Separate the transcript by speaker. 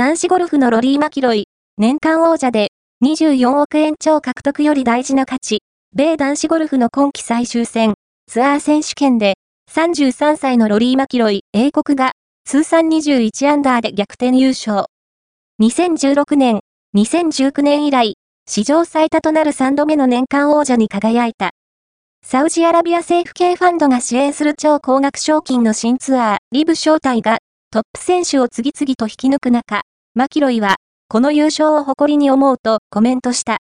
Speaker 1: 男子ゴルフのロリー・マキロイ、年間王者で24億円超獲得より大事な価値、米男子ゴルフの今季最終戦、ツアー選手権で、33歳のロリー・マキロイ、英国が、通算21アンダーで逆転優勝。2016年、2019年以来、史上最多となる3度目の年間王者に輝いた。サウジアラビア政府系ファンドが支援する超高額賞金の新ツアー、リブ招待が、トップ選手を次々と引き抜く中、マキロイは、この優勝を誇りに思うとコメントした。